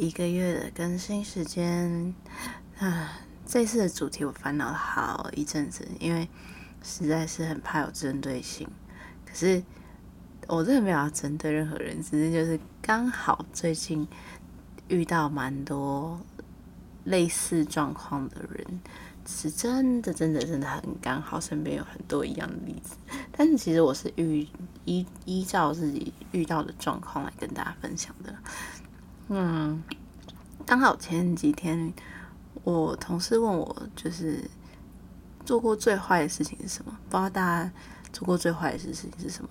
一个月的更新时间啊。这次的主题我烦恼了好一阵子，因为实在是很怕有针对性。可是我真的没有要针对任何人，只是就是刚好最近遇到蛮多类似状况的人。是真的，真的，真的很刚好，身边有很多一样的例子。但是其实我是依依依照自己遇到的状况来跟大家分享的。嗯，刚好前几天我同事问我，就是做过最坏的事情是什么？不知道大家做过最坏的事情是什么？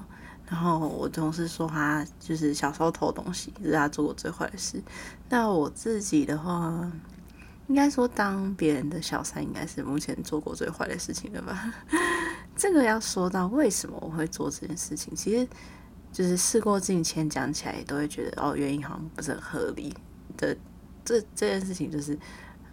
然后我同事说他就是小时候偷东西，是他做过最坏的事。那我自己的话。应该说，当别人的小三，应该是目前做过最坏的事情了吧？这个要说到为什么我会做这件事情，其实就是事过境迁，讲起来都会觉得哦，原因好像不是很合理的。这这件事情就是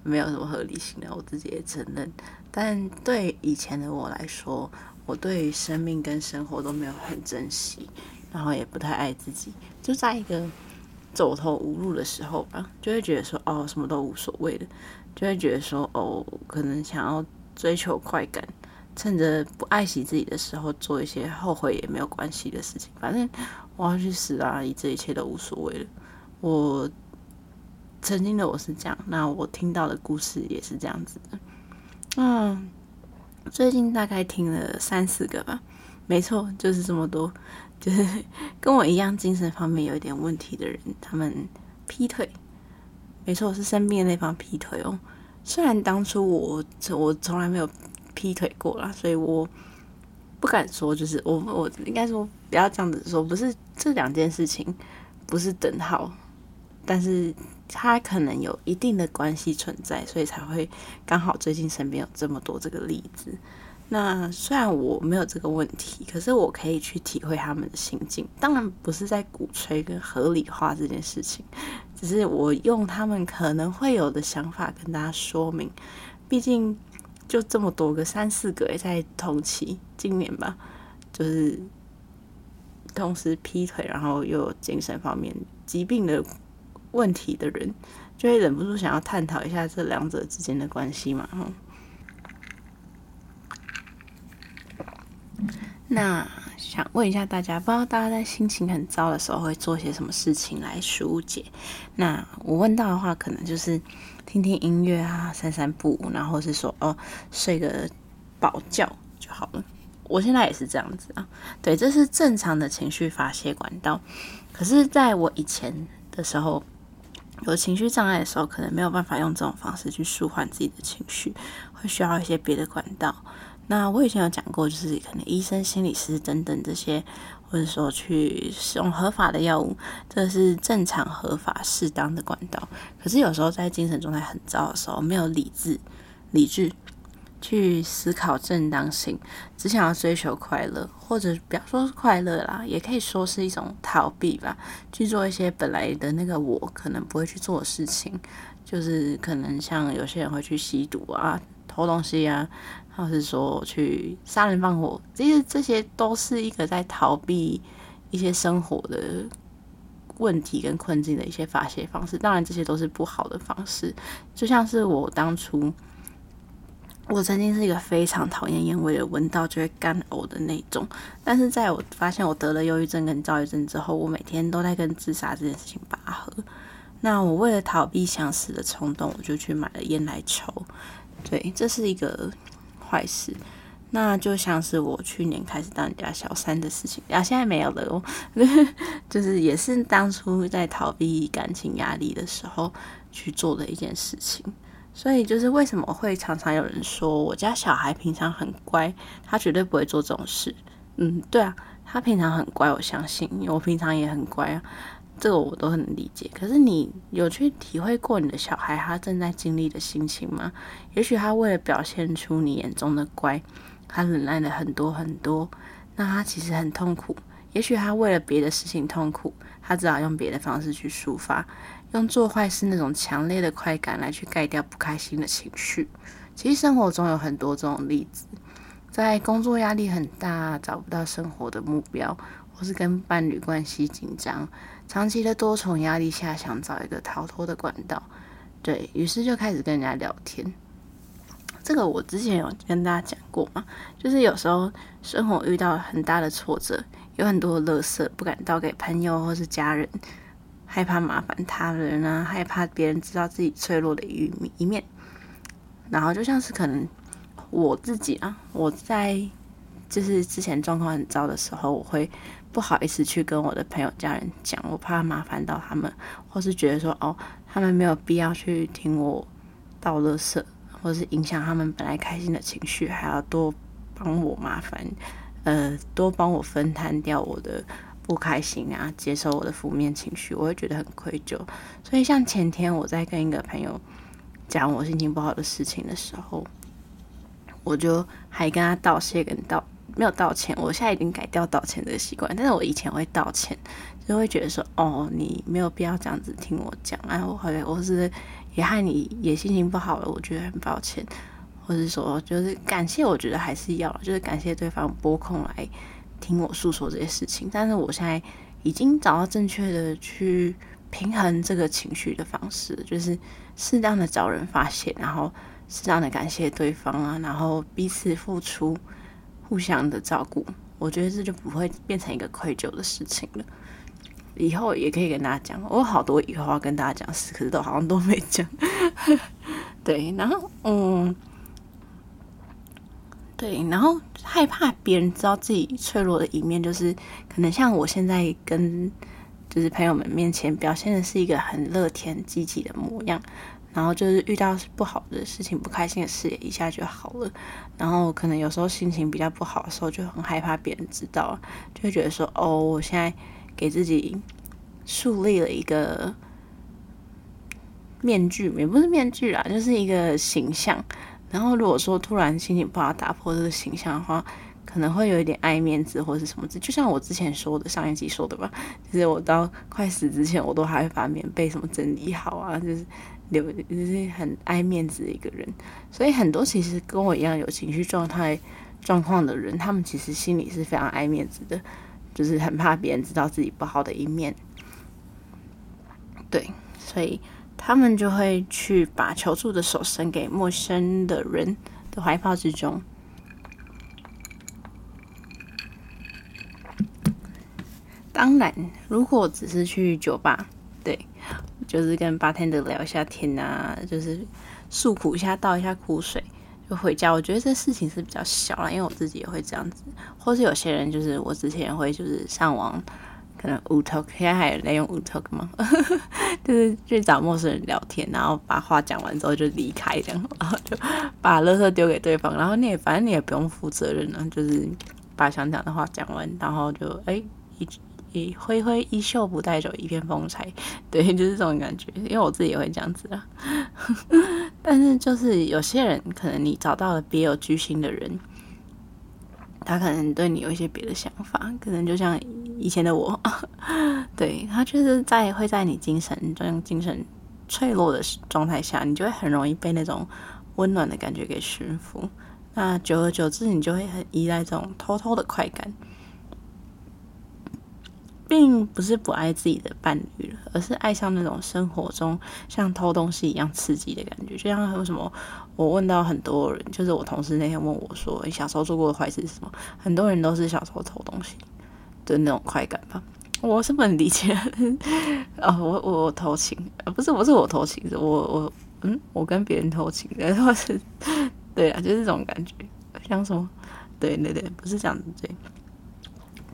没有什么合理性的，我自己也承认。但对以前的我来说，我对生命跟生活都没有很珍惜，然后也不太爱自己，就在一个。走投无路的时候吧，就会觉得说哦，什么都无所谓的，就会觉得说哦，可能想要追求快感，趁着不爱惜自己的时候做一些后悔也没有关系的事情，反正我要去死啊！这一切都无所谓了。我曾经的我是这样，那我听到的故事也是这样子的。嗯，最近大概听了三四个吧，没错，就是这么多。就是 跟我一样精神方面有一点问题的人，他们劈腿，没错，我是生病的那方劈腿哦。虽然当初我我从来没有劈腿过啦，所以我不敢说，就是我我应该说不要这样子说，不是这两件事情不是等号，但是它可能有一定的关系存在，所以才会刚好最近身边有这么多这个例子。那虽然我没有这个问题，可是我可以去体会他们的心境。当然不是在鼓吹跟合理化这件事情，只是我用他们可能会有的想法跟大家说明。毕竟就这么多个，三四个也在同期，今年吧，就是同时劈腿，然后又有精神方面疾病的问题的人，就会忍不住想要探讨一下这两者之间的关系嘛，那想问一下大家，不知道大家在心情很糟的时候会做些什么事情来纾解？那我问到的话，可能就是听听音乐啊，散散步，然后是说哦，睡个饱觉就好了。我现在也是这样子啊，对，这是正常的情绪发泄管道。可是，在我以前的时候，有情绪障碍的时候，可能没有办法用这种方式去舒缓自己的情绪，会需要一些别的管道。那我以前有讲过，就是可能医生、心理师等等这些，或者说去使用合法的药物，这是正常、合法、适当的管道。可是有时候在精神状态很糟的时候，没有理智、理智去思考正当性，只想要追求快乐，或者不要说是快乐啦，也可以说是一种逃避吧，去做一些本来的那个我可能不会去做的事情，就是可能像有些人会去吸毒啊。偷东西啊，或是说去杀人放火，这些这些都是一个在逃避一些生活的问题跟困境的一些发泄方式。当然，这些都是不好的方式。就像是我当初，我曾经是一个非常讨厌烟味的，闻到就会干呕的那种。但是在我发现我得了忧郁症跟躁郁症之后，我每天都在跟自杀这件事情拔河。那我为了逃避想死的冲动，我就去买了烟来抽。对，这是一个坏事。那就像是我去年开始当人家小三的事情，啊，现在没有了哦。就是也是当初在逃避感情压力的时候去做的一件事情。所以就是为什么会常常有人说我家小孩平常很乖，他绝对不会做这种事。嗯，对啊，他平常很乖，我相信，我平常也很乖啊。这个我都很理解，可是你有去体会过你的小孩他正在经历的心情吗？也许他为了表现出你眼中的乖，他忍耐了很多很多，那他其实很痛苦。也许他为了别的事情痛苦，他只好用别的方式去抒发，用做坏事那种强烈的快感来去盖掉不开心的情绪。其实生活中有很多这种例子，在工作压力很大，找不到生活的目标。或是跟伴侣关系紧张，长期的多重压力下，想找一个逃脱的管道，对，于是就开始跟人家聊天。这个我之前有跟大家讲过嘛，就是有时候生活遇到很大的挫折，有很多的垃圾不敢倒给朋友或是家人，害怕麻烦他人啊，害怕别人知道自己脆弱的一一面。然后就像是可能我自己啊，我在就是之前状况很糟的时候，我会。不好意思去跟我的朋友、家人讲，我怕麻烦到他们，或是觉得说哦，他们没有必要去听我倒乐色，或是影响他们本来开心的情绪，还要多帮我麻烦，呃，多帮我分摊掉我的不开心啊，接受我的负面情绪，我会觉得很愧疚。所以像前天我在跟一个朋友讲我心情不好的事情的时候，我就还跟他道谢，跟道。没有道歉，我现在已经改掉道歉的习惯。但是我以前会道歉，就会觉得说，哦，你没有必要这样子听我讲，然后后来我是也害你也心情不好了，我觉得很抱歉，或者说就是感谢，我觉得还是要，就是感谢对方拨空来听我诉说这些事情。但是我现在已经找到正确的去平衡这个情绪的方式，就是适当的找人发泄，然后适当的感谢对方啊，然后彼此付出。互相的照顾，我觉得这就不会变成一个愧疚的事情了。以后也可以跟大家讲，我有好多以后要跟大家讲事，可是都好像都没讲。对，然后嗯，对，然后害怕别人知道自己脆弱的一面，就是可能像我现在跟就是朋友们面前表现的是一个很乐天积极的模样。然后就是遇到不好的事情、不开心的事，一下就好了。然后可能有时候心情比较不好的时候，就很害怕别人知道，就会觉得说：“哦，我现在给自己树立了一个面具，也不是面具啦，就是一个形象。然后如果说突然心情不好，打破这个形象的话，可能会有一点爱面子或是什么。就像我之前说的，上一集说的吧，就是我到快死之前，我都还会把棉被什么整理好啊，就是。留就是很爱面子的一个人，所以很多其实跟我一样有情绪状态状况的人，他们其实心里是非常爱面子的，就是很怕别人知道自己不好的一面。对，所以他们就会去把求助的手伸给陌生的人的怀抱之中。当然，如果只是去酒吧，对。就是跟 bartender 聊一下天啊，就是诉苦一下，倒一下苦水就回家。我觉得这事情是比较小啦，因为我自己也会这样子。或是有些人就是我之前会就是上网，可能 Wootalk，现在还有在用 Wootalk 吗？就是去找陌生人聊天，然后把话讲完之后就离开这样，然后就把垃圾丢给对方，然后你也反正你也不用负责任了，就是把想讲的话讲完，然后就哎、欸、一。挥挥衣袖，不带走一片风采，对，就是这种感觉。因为我自己也会这样子啊。但是就是有些人，可能你找到了别有居心的人，他可能对你有一些别的想法，可能就像以前的我，对，他就是在会在你精神这样精神脆弱的状态下，你就会很容易被那种温暖的感觉给驯服。那久而久之，你就会很依赖这种偷偷的快感。并不是不爱自己的伴侣了，而是爱上那种生活中像偷东西一样刺激的感觉。就像为什么我问到很多人，就是我同事那天问我说：“你小时候做过的坏事是什么？”很多人都是小时候偷东西的那种快感吧。我是不能理解。哦，我我，偷情，不是不是我偷情，是我我嗯，我跟别人偷情，然后是，对啊，就是这种感觉。像什么？对对对，不是这样子对。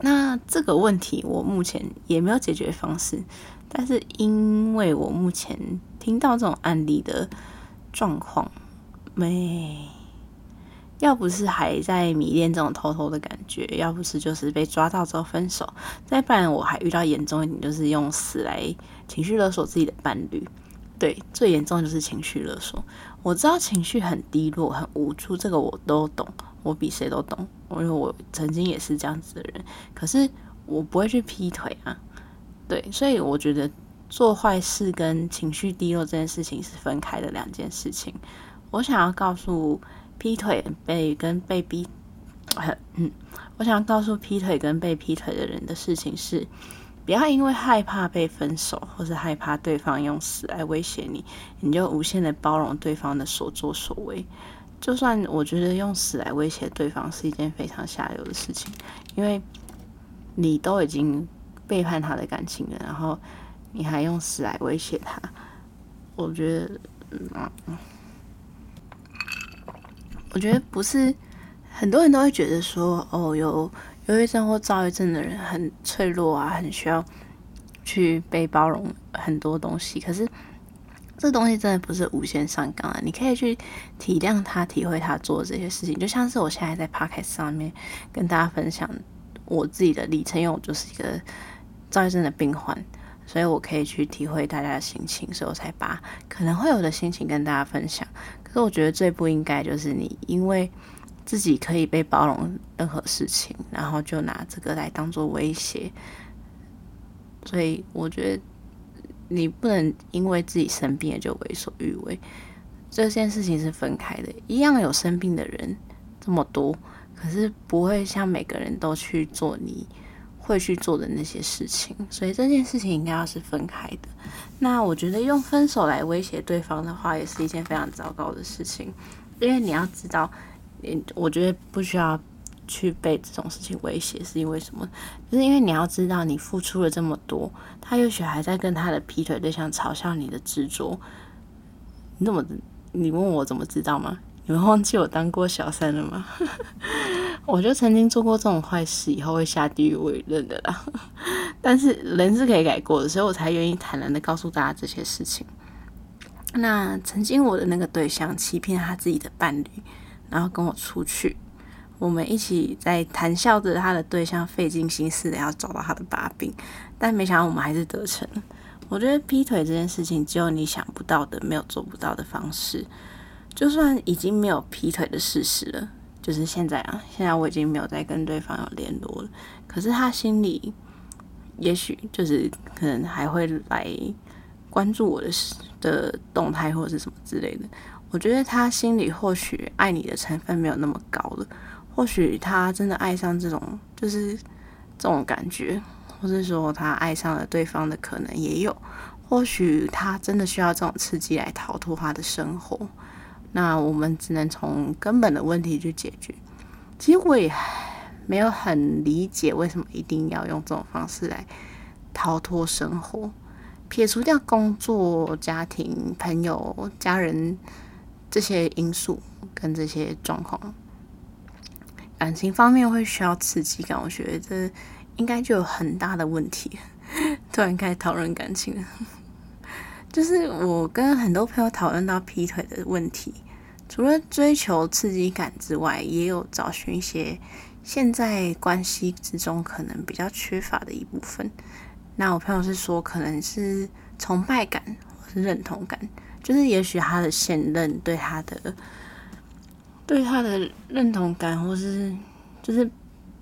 那这个问题我目前也没有解决方式，但是因为我目前听到这种案例的状况，没，要不是还在迷恋这种偷偷的感觉，要不是就是被抓到之后分手，再不然我还遇到严重一点，就是用死来情绪勒索自己的伴侣。对，最严重就是情绪勒索。我知道情绪很低落、很无助，这个我都懂，我比谁都懂，因为我曾经也是这样子的人。可是我不会去劈腿啊，对，所以我觉得做坏事跟情绪低落这件事情是分开的两件事情。我想要告诉劈腿被跟被逼嗯，我想要告诉劈腿跟被劈腿的人的事情是，不要因为害怕被分手，或是害怕对方用死来威胁你，你就无限的包容对方的所作所为。就算我觉得用死来威胁对方是一件非常下流的事情，因为你都已经背叛他的感情了，然后你还用死来威胁他，我觉得，嗯，我觉得不是很多人都会觉得说，哦，有。忧郁症或躁郁症的人很脆弱啊，很需要去被包容很多东西。可是这东西真的不是无限上纲啊！你可以去体谅他、体会他做的这些事情，就像是我现在在 p o c a s t 上面跟大家分享我自己的历程，因为我就是一个躁郁症的病患，所以我可以去体会大家的心情，所以我才把可能会有的心情跟大家分享。可是我觉得最不应该就是你因为。自己可以被包容任何事情，然后就拿这个来当做威胁，所以我觉得你不能因为自己生病就为所欲为，这件事情是分开的。一样有生病的人这么多，可是不会像每个人都去做你会去做的那些事情，所以这件事情应该要是分开的。那我觉得用分手来威胁对方的话，也是一件非常糟糕的事情，因为你要知道。你我觉得不需要去被这种事情威胁，是因为什么？就是因为你要知道，你付出了这么多，他也许还在跟他的劈腿对象嘲笑你的执着。你怎么？你问我怎么知道吗？你们忘记我当过小三了吗？我就曾经做过这种坏事，以后会下地狱我也认得啦。但是人是可以改过的，所以我才愿意坦然的告诉大家这些事情。那曾经我的那个对象欺骗他自己的伴侣。然后跟我出去，我们一起在谈笑着，他的对象费尽心思的要找到他的把柄，但没想到我们还是得逞。我觉得劈腿这件事情，只有你想不到的，没有做不到的方式。就算已经没有劈腿的事实了，就是现在啊，现在我已经没有再跟对方有联络了，可是他心里也许就是可能还会来关注我的的动态或者是什么之类的。我觉得他心里或许爱你的成分没有那么高了，或许他真的爱上这种就是这种感觉，或是说他爱上了对方的可能也有，或许他真的需要这种刺激来逃脱他的生活。那我们只能从根本的问题去解决。其实我也没有很理解为什么一定要用这种方式来逃脱生活，撇除掉工作、家庭、朋友、家人。这些因素跟这些状况，感情方面会需要刺激感，我觉得这应该就有很大的问题。突然开始讨论感情，就是我跟很多朋友讨论到劈腿的问题，除了追求刺激感之外，也有找寻一些现在关系之中可能比较缺乏的一部分。那我朋友是说，可能是崇拜感或是认同感。就是也许他的现任对他的对他的认同感，或是就是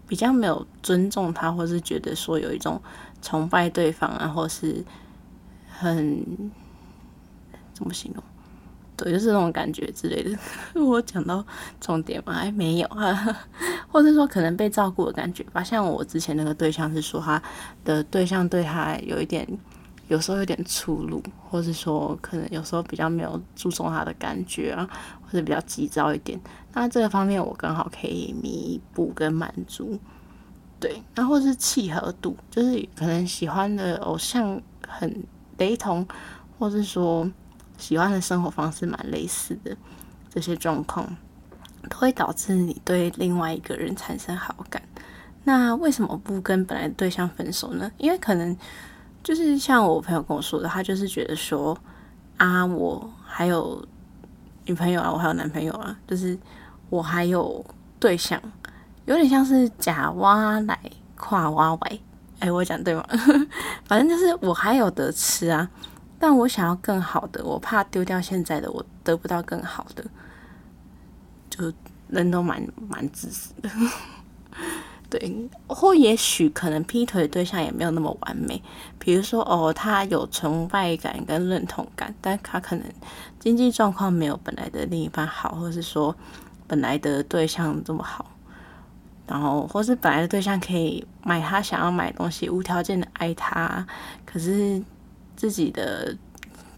比较没有尊重他，或是觉得说有一种崇拜对方啊，或是很怎么形容？对，就是那种感觉之类的。我讲到重点吗？哎，没有啊，或者说可能被照顾的感觉吧。像我之前那个对象是说，他的对象对他有一点。有时候有点粗鲁，或是说可能有时候比较没有注重他的感觉啊，或者比较急躁一点。那这个方面我刚好可以弥补跟满足，对。然后是契合度，就是可能喜欢的偶像很雷同，或是说喜欢的生活方式蛮类似的，这些状况都会导致你对另外一个人产生好感。那为什么不跟本来对象分手呢？因为可能。就是像我朋友跟我说的，他就是觉得说啊，我还有女朋友啊，我还有男朋友啊，就是我还有对象，有点像是假挖来跨挖歪。哎、我讲对吗？反正就是我还有得吃啊，但我想要更好的，我怕丢掉现在的，我得不到更好的，就人都蛮蛮自私的。对，或也许可能劈腿对象也没有那么完美。比如说，哦，他有崇拜感跟认同感，但他可能经济状况没有本来的另一半好，或是说本来的对象这么好。然后或是本来的对象可以买他想要买东西，无条件的爱他，可是自己的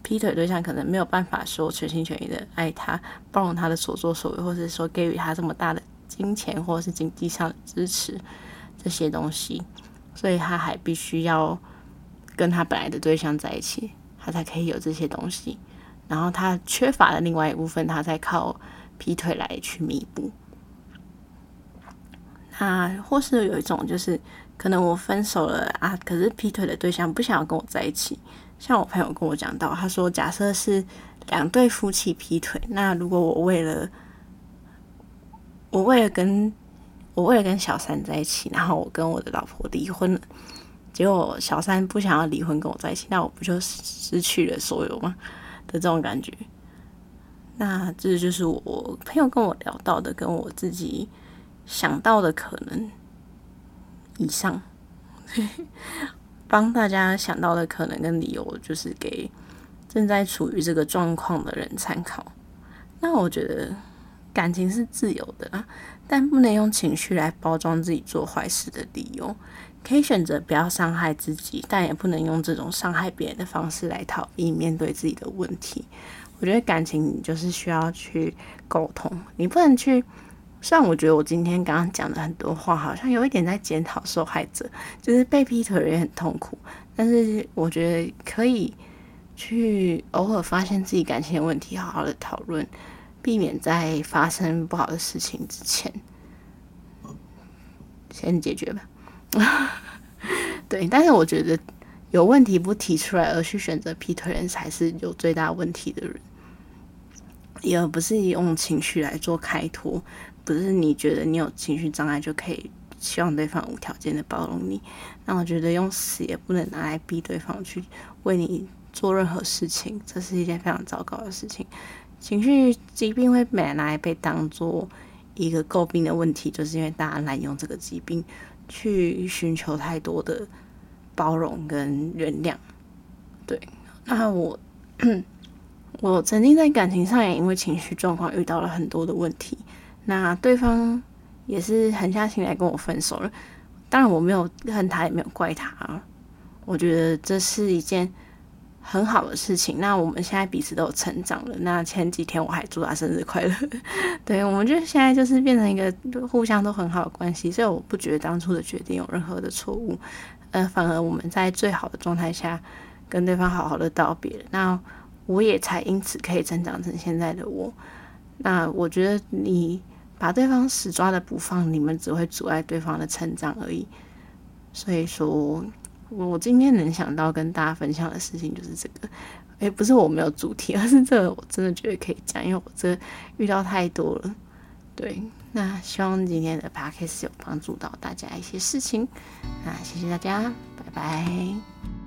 劈腿对象可能没有办法说全心全意的爱他，包容他的所作所为，或是说给予他这么大的金钱或是经济上的支持这些东西，所以他还必须要跟他本来的对象在一起，他才可以有这些东西。然后他缺乏的另外一部分，他再靠劈腿来去弥补。那或是有一种就是，可能我分手了啊，可是劈腿的对象不想要跟我在一起。像我朋友跟我讲到，他说，假设是两对夫妻劈腿，那如果我为了我为了跟我为了跟小三在一起，然后我跟我的老婆离婚了，结果小三不想要离婚跟我在一起，那我不就失去了所有吗？的这种感觉。那这就是我朋友跟我聊到的，跟我自己。想到的可能以上，帮大家想到的可能跟理由，就是给正在处于这个状况的人参考。那我觉得感情是自由的啊，但不能用情绪来包装自己做坏事的理由。可以选择不要伤害自己，但也不能用这种伤害别人的方式来逃避面对自己的问题。我觉得感情就是需要去沟通，你不能去。虽然我觉得我今天刚刚讲的很多话，好像有一点在检讨受害者，就是被劈腿也很痛苦。但是我觉得可以去偶尔发现自己感情的问题，好好的讨论，避免在发生不好的事情之前先解决吧。对，但是我觉得有问题不提出来，而去选择劈腿人，才是有最大问题的人，也不是用情绪来做开脱。不是你觉得你有情绪障碍就可以希望对方无条件的包容你，那我觉得用死也不能拿来逼对方去为你做任何事情，这是一件非常糟糕的事情。情绪疾病会本来被当做一个诟病的问题，就是因为大家滥用这个疾病去寻求太多的包容跟原谅。对，那我 我曾经在感情上也因为情绪状况遇到了很多的问题。那对方也是狠下心来跟我分手了，当然我没有恨他，也没有怪他。我觉得这是一件很好的事情。那我们现在彼此都有成长了。那前几天我还祝他生日快乐。对，我们就现在就是变成一个互相都很好的关系，所以我不觉得当初的决定有任何的错误。呃，反而我们在最好的状态下跟对方好好的道别。那我也才因此可以成长成现在的我。那我觉得你。把对方死抓的不放，你们只会阻碍对方的成长而已。所以说，我今天能想到跟大家分享的事情就是这个。诶，不是我没有主题，而是这个我真的觉得可以讲，因为我这遇到太多了。对，那希望今天的 podcast 有帮助到大家一些事情。那谢谢大家，拜拜。